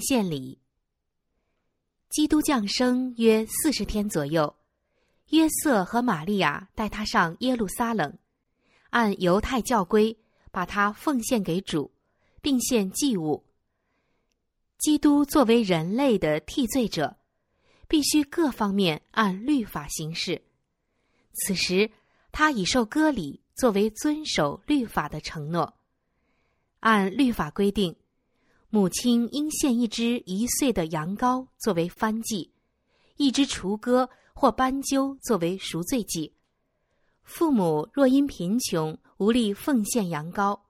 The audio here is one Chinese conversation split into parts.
献礼。基督降生约四十天左右，约瑟和玛利亚带他上耶路撒冷，按犹太教规把他奉献给主，并献祭物。基督作为人类的替罪者，必须各方面按律法行事。此时，他已受割礼作为遵守律法的承诺。按律法规定。母亲应献一只一岁的羊羔作为燔祭，一只雏鸽或斑鸠作为赎罪祭。父母若因贫穷无力奉献羊羔，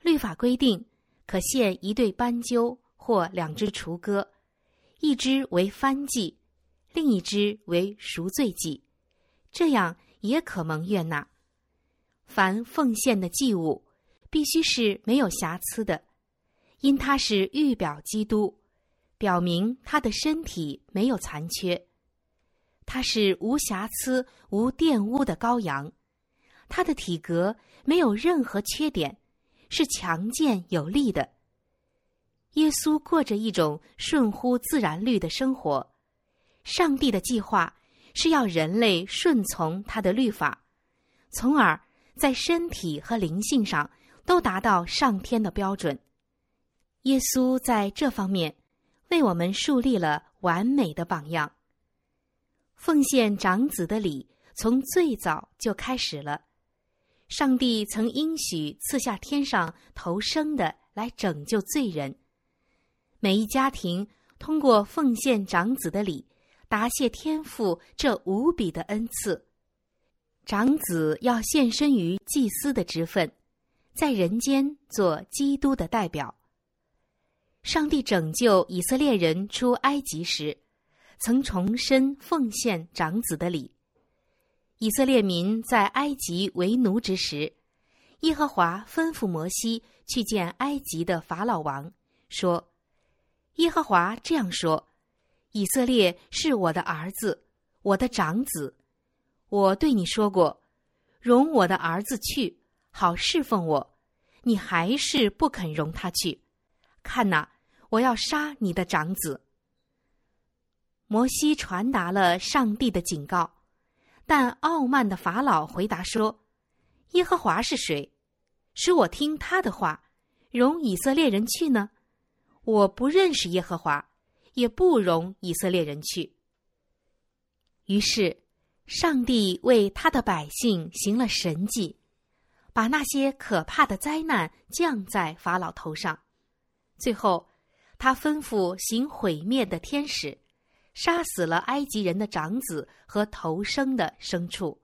律法规定可献一对斑鸠或两只雏鸽，一只为燔祭，另一只为赎罪祭，这样也可蒙悦纳。凡奉献的祭物，必须是没有瑕疵的。因他是预表基督，表明他的身体没有残缺，他是无瑕疵、无玷污的羔羊，他的体格没有任何缺点，是强健有力的。耶稣过着一种顺乎自然律的生活，上帝的计划是要人类顺从他的律法，从而在身体和灵性上都达到上天的标准。耶稣在这方面为我们树立了完美的榜样。奉献长子的礼从最早就开始了。上帝曾应许赐下天上头生的来拯救罪人。每一家庭通过奉献长子的礼，答谢天父这无比的恩赐。长子要献身于祭司的职分，在人间做基督的代表。上帝拯救以色列人出埃及时，曾重申奉献长子的礼。以色列民在埃及为奴之时，耶和华吩咐摩西去见埃及的法老王，说：“耶和华这样说：以色列是我的儿子，我的长子。我对你说过，容我的儿子去，好侍奉我。你还是不肯容他去。”看呐，我要杀你的长子。摩西传达了上帝的警告，但傲慢的法老回答说：“耶和华是谁，使我听他的话，容以色列人去呢？我不认识耶和华，也不容以色列人去。”于是，上帝为他的百姓行了神迹，把那些可怕的灾难降在法老头上。最后，他吩咐行毁灭的天使，杀死了埃及人的长子和头生的牲畜，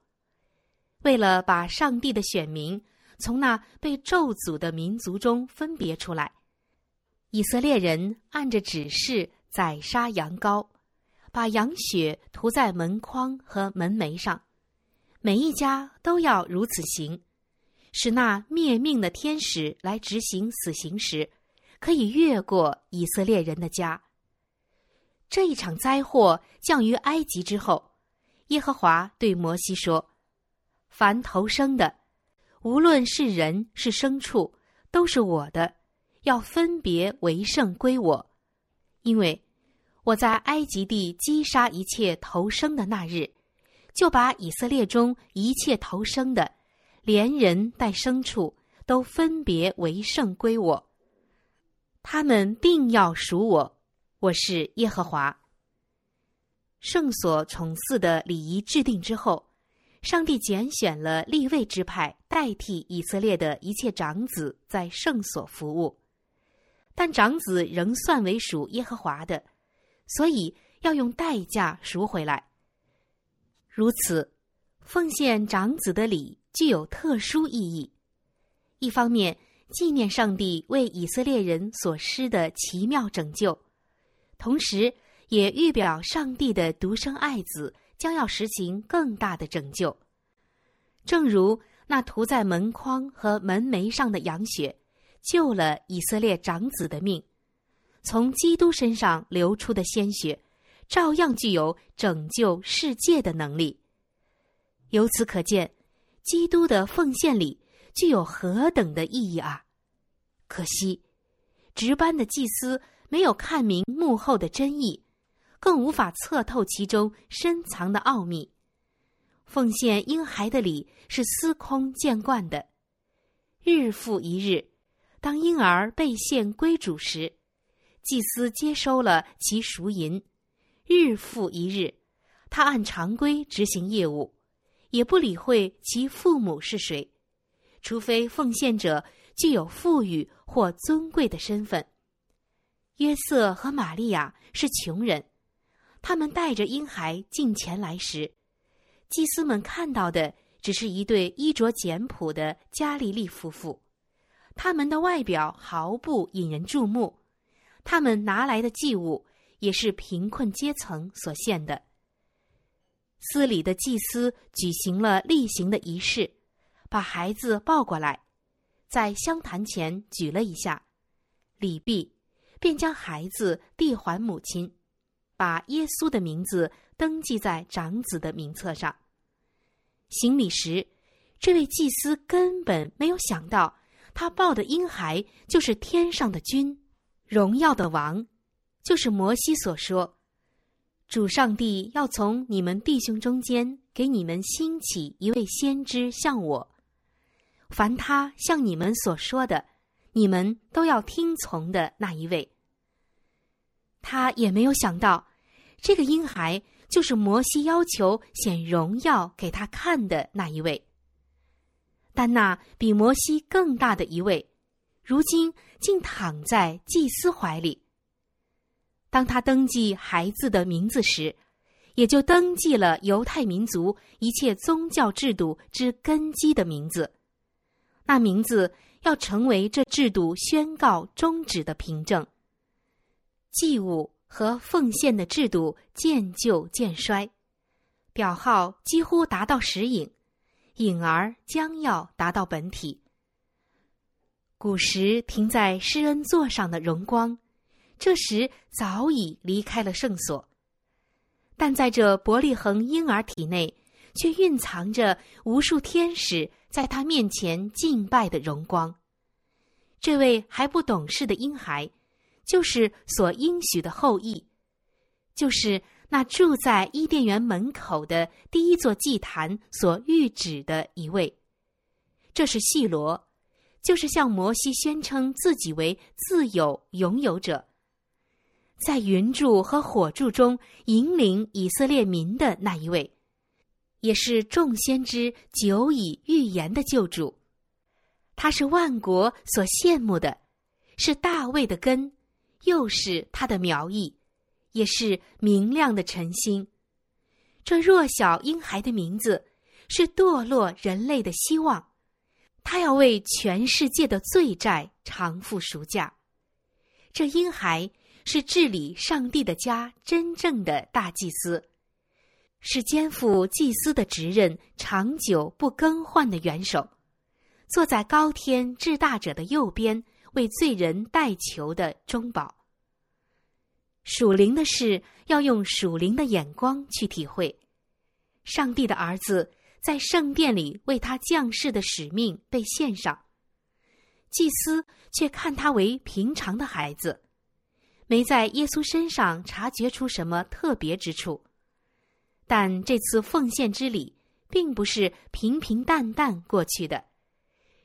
为了把上帝的选民从那被咒诅的民族中分别出来，以色列人按着指示宰杀羊羔，把羊血涂在门框和门楣上，每一家都要如此行，使那灭命的天使来执行死刑时。可以越过以色列人的家。这一场灾祸降于埃及之后，耶和华对摩西说：“凡投生的，无论是人是牲畜，都是我的，要分别为圣归我。因为我在埃及地击杀一切投生的那日，就把以色列中一切投生的，连人带牲畜，都分别为圣归我。”他们定要属我，我是耶和华。圣所宠祀的礼仪制定之后，上帝拣选了立位之派代替以色列的一切长子在圣所服务，但长子仍算为属耶和华的，所以要用代价赎回来。如此，奉献长子的礼具有特殊意义，一方面。纪念上帝为以色列人所施的奇妙拯救，同时也预表上帝的独生爱子将要实行更大的拯救。正如那涂在门框和门楣上的羊血，救了以色列长子的命，从基督身上流出的鲜血，照样具有拯救世界的能力。由此可见，基督的奉献里。具有何等的意义啊！可惜，值班的祭司没有看明幕后的真意，更无法测透其中深藏的奥秘。奉献婴孩的礼是司空见惯的，日复一日，当婴儿被献归主时，祭司接收了其赎银。日复一日，他按常规执行业务，也不理会其父母是谁，除非奉献者具有富裕或尊贵的身份。约瑟和玛利亚是穷人，他们带着婴孩进前来时。祭司们看到的只是一对衣着简朴的加利利夫妇，他们的外表毫不引人注目，他们拿来的祭物也是贫困阶层所献的。寺里的祭司举行了例行的仪式，把孩子抱过来，在香坛前举了一下，礼毕，便将孩子递还母亲，把耶稣的名字。登记在长子的名册上。行礼时，这位祭司根本没有想到，他抱的婴孩就是天上的君，荣耀的王，就是摩西所说：“主上帝要从你们弟兄中间给你们兴起一位先知，像我。凡他像你们所说的，你们都要听从的那一位。”他也没有想到，这个婴孩。就是摩西要求显荣耀给他看的那一位，但那比摩西更大的一位，如今竟躺在祭司怀里。当他登记孩子的名字时，也就登记了犹太民族一切宗教制度之根基的名字，那名字要成为这制度宣告终止的凭证。祭物。和奉献的制度渐旧渐衰，表号几乎达到石影，影儿将要达到本体。古时停在施恩座上的荣光，这时早已离开了圣所，但在这伯利恒婴儿体内，却蕴藏着无数天使在他面前敬拜的荣光。这位还不懂事的婴孩。就是所应许的后裔，就是那住在伊甸园门口的第一座祭坛所预指的一位。这是细罗，就是向摩西宣称自己为自有拥有者，在云柱和火柱中引领以色列民的那一位，也是众先知久已预言的救主。他是万国所羡慕的，是大卫的根。又是他的苗裔，也是明亮的晨星。这弱小婴孩的名字是堕落人类的希望，他要为全世界的罪债偿付赎价。这婴孩是治理上帝的家真正的大祭司，是肩负祭司的职任、长久不更换的元首，坐在高天至大者的右边。为罪人代求的中保。属灵的事要用属灵的眼光去体会。上帝的儿子在圣殿里为他降世的使命被献上，祭司却看他为平常的孩子，没在耶稣身上察觉出什么特别之处。但这次奉献之礼并不是平平淡淡过去的。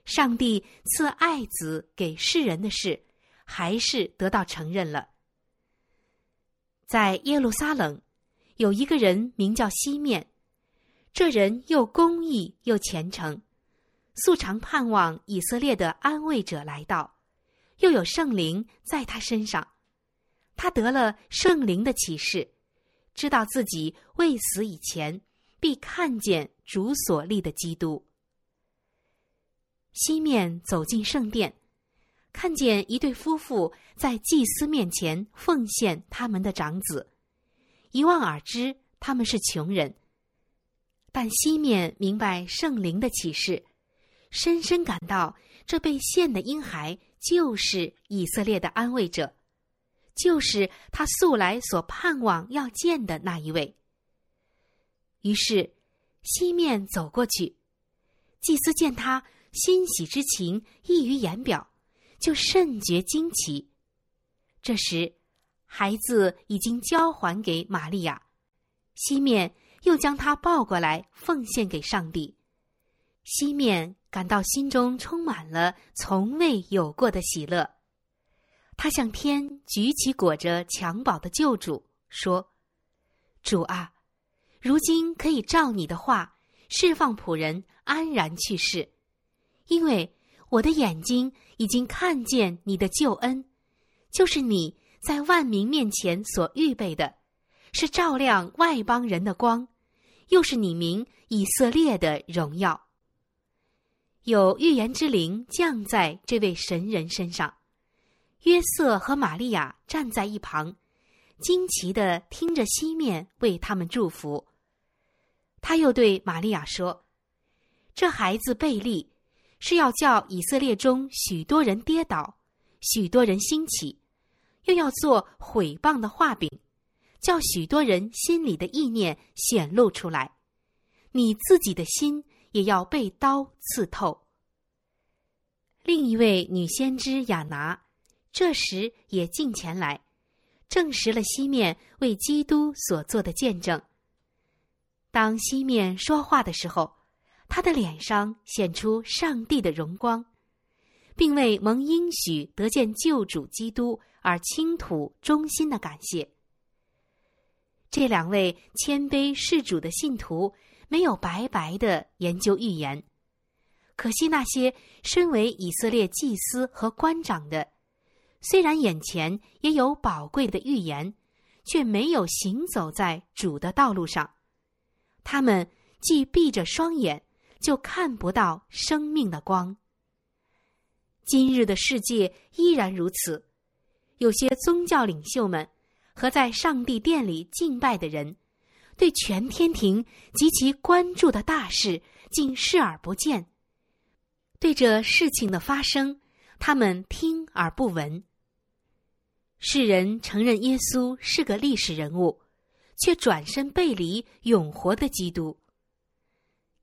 上帝赐爱子给世人的事，还是得到承认了。在耶路撒冷，有一个人名叫西面，这人又公义又虔诚，素常盼望以色列的安慰者来到，又有圣灵在他身上，他得了圣灵的启示，知道自己未死以前必看见主所立的基督。西面走进圣殿，看见一对夫妇在祭司面前奉献他们的长子，一望而知他们是穷人。但西面明白圣灵的启示，深深感到这被献的婴孩就是以色列的安慰者，就是他素来所盼望要见的那一位。于是，西面走过去，祭司见他。欣喜之情溢于言表，就甚觉惊奇，这时，孩子已经交还给玛利亚，西面又将他抱过来奉献给上帝。西面感到心中充满了从未有过的喜乐，他向天举起裹着襁褓的救主，说：“主啊，如今可以照你的话释放仆人安然去世，因为我的眼睛已经看见你的救恩，就是你在万民面前所预备的，是照亮外邦人的光，又是你名以色列的荣耀。”有预言之灵降在这位神人身上，约瑟和玛利亚站在一旁，惊奇的听着西面为他们祝福。他又对玛利亚说：“这孩子贝利是要叫以色列中许多人跌倒，许多人兴起，又要做毁谤的画饼，叫许多人心里的意念显露出来。你自己的心。”也要被刀刺透。另一位女先知亚拿，这时也进前来，证实了西面为基督所做的见证。当西面说话的时候，他的脸上显出上帝的荣光，并为蒙应许得见救主基督而倾吐衷心的感谢。这两位谦卑事主的信徒。没有白白的研究预言，可惜那些身为以色列祭司和官长的，虽然眼前也有宝贵的预言，却没有行走在主的道路上。他们既闭着双眼，就看不到生命的光。今日的世界依然如此，有些宗教领袖们和在上帝殿里敬拜的人。对全天庭及其关注的大事，竟视而不见；对这事情的发生，他们听而不闻。世人承认耶稣是个历史人物，却转身背离永活的基督。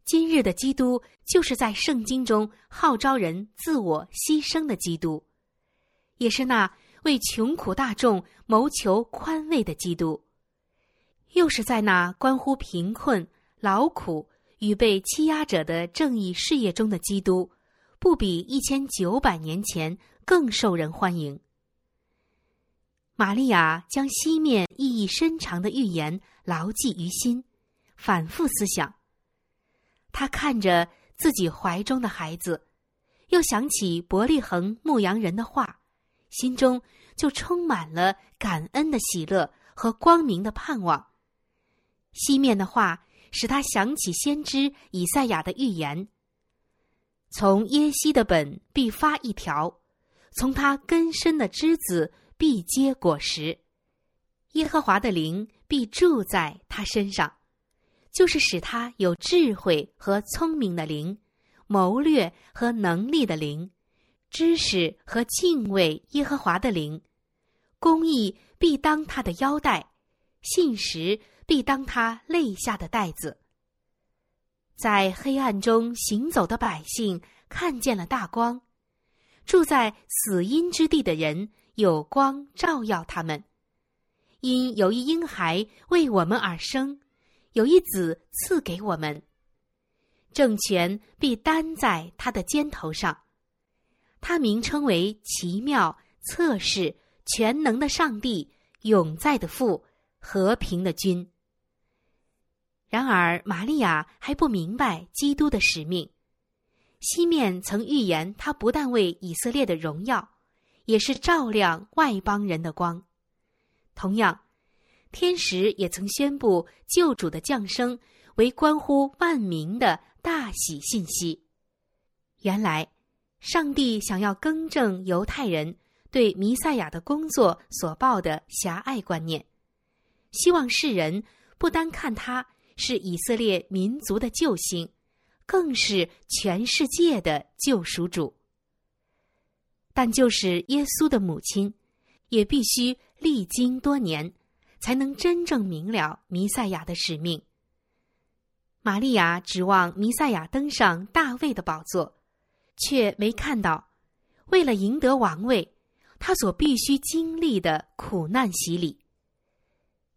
今日的基督，就是在圣经中号召人自我牺牲的基督，也是那为穷苦大众谋求宽慰的基督。又是在那关乎贫困、劳苦与被欺压者的正义事业中的基督，不比一千九百年前更受人欢迎。玛利亚将西面意义深长的预言牢记于心，反复思想。他看着自己怀中的孩子，又想起伯利恒牧羊人的话，心中就充满了感恩的喜乐和光明的盼望。西面的话使他想起先知以赛亚的预言：从耶西的本必发一条，从他根深的枝子必结果实。耶和华的灵必住在他身上，就是使他有智慧和聪明的灵，谋略和能力的灵，知识和敬畏耶和华的灵。公义必当他的腰带，信实。必当他肋下的带子，在黑暗中行走的百姓看见了大光；住在死荫之地的人有光照耀他们。因有一婴孩为我们而生，有一子赐给我们，政权必担在他的肩头上。他名称为奇妙、测试、全能的上帝、永在的父、和平的君。然而，玛利亚还不明白基督的使命。西面曾预言，他不但为以色列的荣耀，也是照亮外邦人的光。同样，天使也曾宣布救主的降生为关乎万民的大喜信息。原来，上帝想要更正犹太人对弥赛亚的工作所抱的狭隘观念，希望世人不单看他。是以色列民族的救星，更是全世界的救赎主。但就是耶稣的母亲，也必须历经多年，才能真正明了弥赛亚的使命。玛利亚指望弥赛亚登上大卫的宝座，却没看到，为了赢得王位，他所必须经历的苦难洗礼。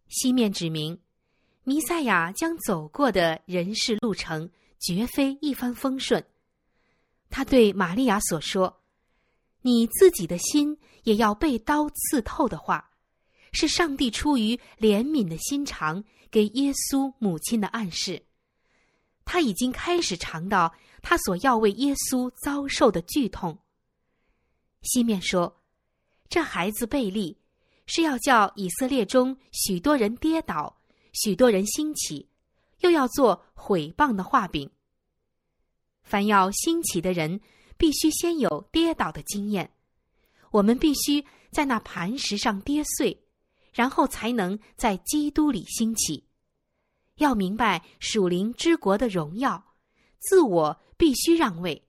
西面指明，弥赛亚将走过的人世路程绝非一帆风顺。他对玛利亚所说：“你自己的心也要被刀刺透的话。”是上帝出于怜悯的心肠给耶稣母亲的暗示，他已经开始尝到他所要为耶稣遭受的剧痛。西面说：“这孩子贝利是要叫以色列中许多人跌倒，许多人兴起，又要做毁谤的画饼。凡要兴起的人，必须先有跌倒的经验。我们必须在那磐石上跌碎。”然后才能在基督里兴起。要明白属灵之国的荣耀，自我必须让位，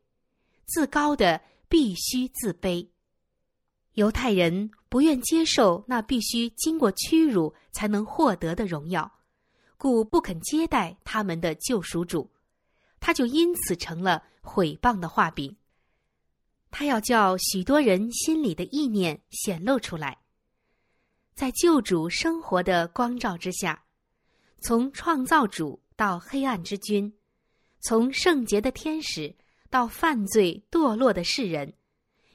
自高的必须自卑。犹太人不愿接受那必须经过屈辱才能获得的荣耀，故不肯接待他们的救赎主，他就因此成了毁谤的画饼。他要叫许多人心里的意念显露出来。在救主生活的光照之下，从创造主到黑暗之君，从圣洁的天使到犯罪堕落的世人，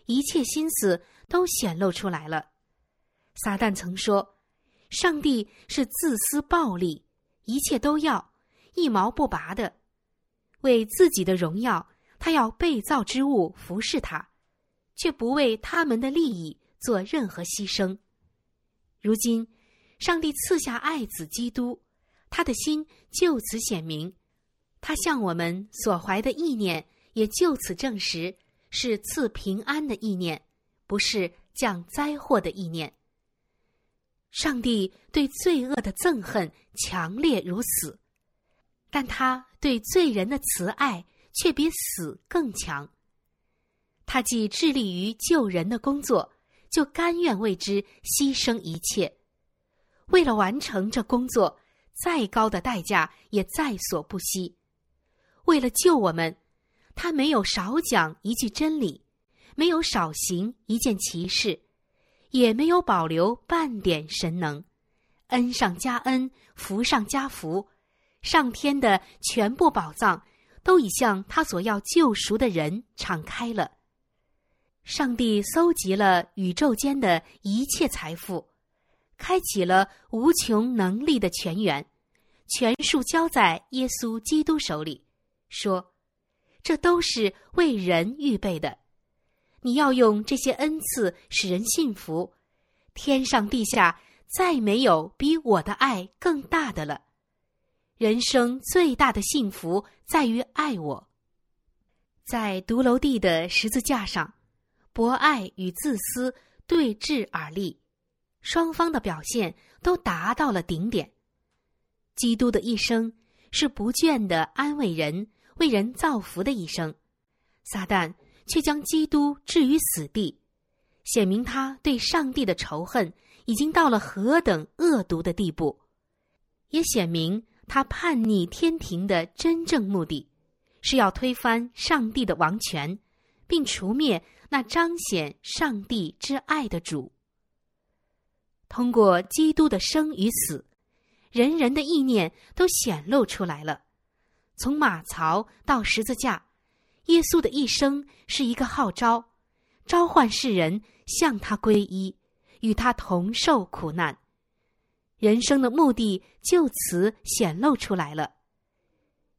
一切心思都显露出来了。撒旦曾说：“上帝是自私暴力，一切都要一毛不拔的，为自己的荣耀，他要被造之物服侍他，却不为他们的利益做任何牺牲。”如今，上帝赐下爱子基督，他的心就此显明，他向我们所怀的意念也就此证实是赐平安的意念，不是降灾祸的意念。上帝对罪恶的憎恨强烈如死，但他对罪人的慈爱却比死更强。他既致力于救人的工作。就甘愿为之牺牲一切，为了完成这工作，再高的代价也在所不惜。为了救我们，他没有少讲一句真理，没有少行一件奇事，也没有保留半点神能，恩上加恩，福上加福，上天的全部宝藏都已向他所要救赎的人敞开了。上帝搜集了宇宙间的一切财富，开启了无穷能力的泉源，全数交在耶稣基督手里，说：“这都是为人预备的。你要用这些恩赐使人信服。天上地下再没有比我的爱更大的了。人生最大的幸福在于爱我。在独楼地的十字架上。”博爱与自私对峙而立，双方的表现都达到了顶点。基督的一生是不倦的安慰人、为人造福的一生，撒旦却将基督置于死地，显明他对上帝的仇恨已经到了何等恶毒的地步，也显明他叛逆天庭的真正目的，是要推翻上帝的王权，并除灭。那彰显上帝之爱的主，通过基督的生与死，人人的意念都显露出来了。从马槽到十字架，耶稣的一生是一个号召，召唤世人向他皈依，与他同受苦难。人生的目的就此显露出来了。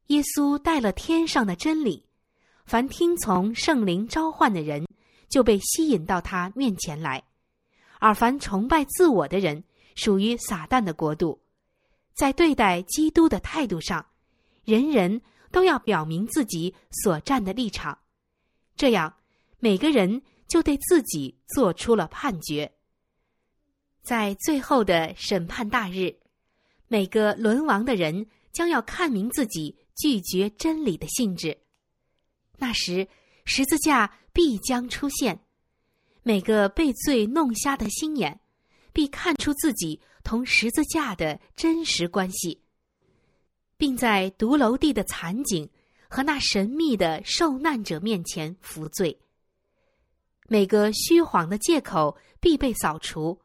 耶稣带了天上的真理，凡听从圣灵召唤的人。就被吸引到他面前来，而凡崇拜自我的人，属于撒旦的国度。在对待基督的态度上，人人都要表明自己所站的立场，这样每个人就对自己做出了判决。在最后的审判大日，每个沦亡的人将要看明自己拒绝真理的性质。那时，十字架。必将出现，每个被罪弄瞎的心眼，必看出自己同十字架的真实关系，并在独楼地的惨景和那神秘的受难者面前服罪。每个虚谎的借口必被扫除，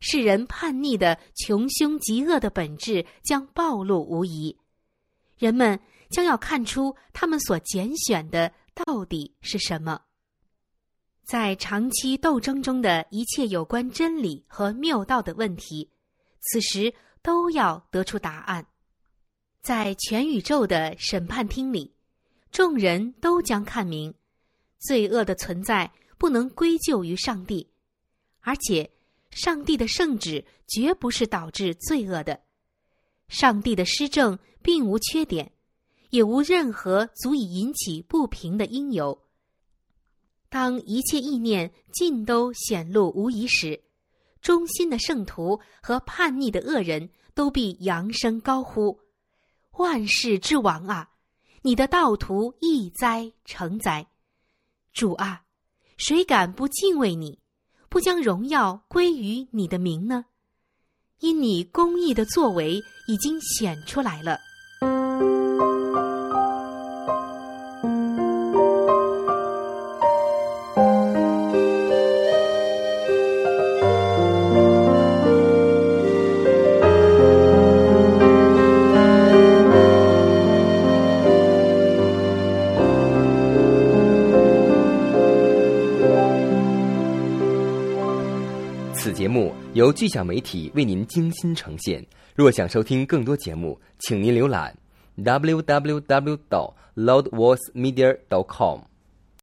世人叛逆的穷凶极恶的本质将暴露无遗，人们将要看出他们所拣选的到底是什么。在长期斗争中的一切有关真理和谬道的问题，此时都要得出答案。在全宇宙的审判厅里。众人都将看明，罪恶的存在不能归咎于上帝，而且上帝的圣旨绝不是导致罪恶的。上帝的施政并无缺点，也无任何足以引起不平的因由。当一切意念尽都显露无疑时，忠心的圣徒和叛逆的恶人都必扬声高呼：“万世之王啊！”你的道途易哉成哉，主啊，谁敢不敬畏你，不将荣耀归于你的名呢？因你公义的作为已经显出来了。由巨响媒体为您精心呈现。若想收听更多节目，请您浏览 www. 到 loudvoicemedia. dot com。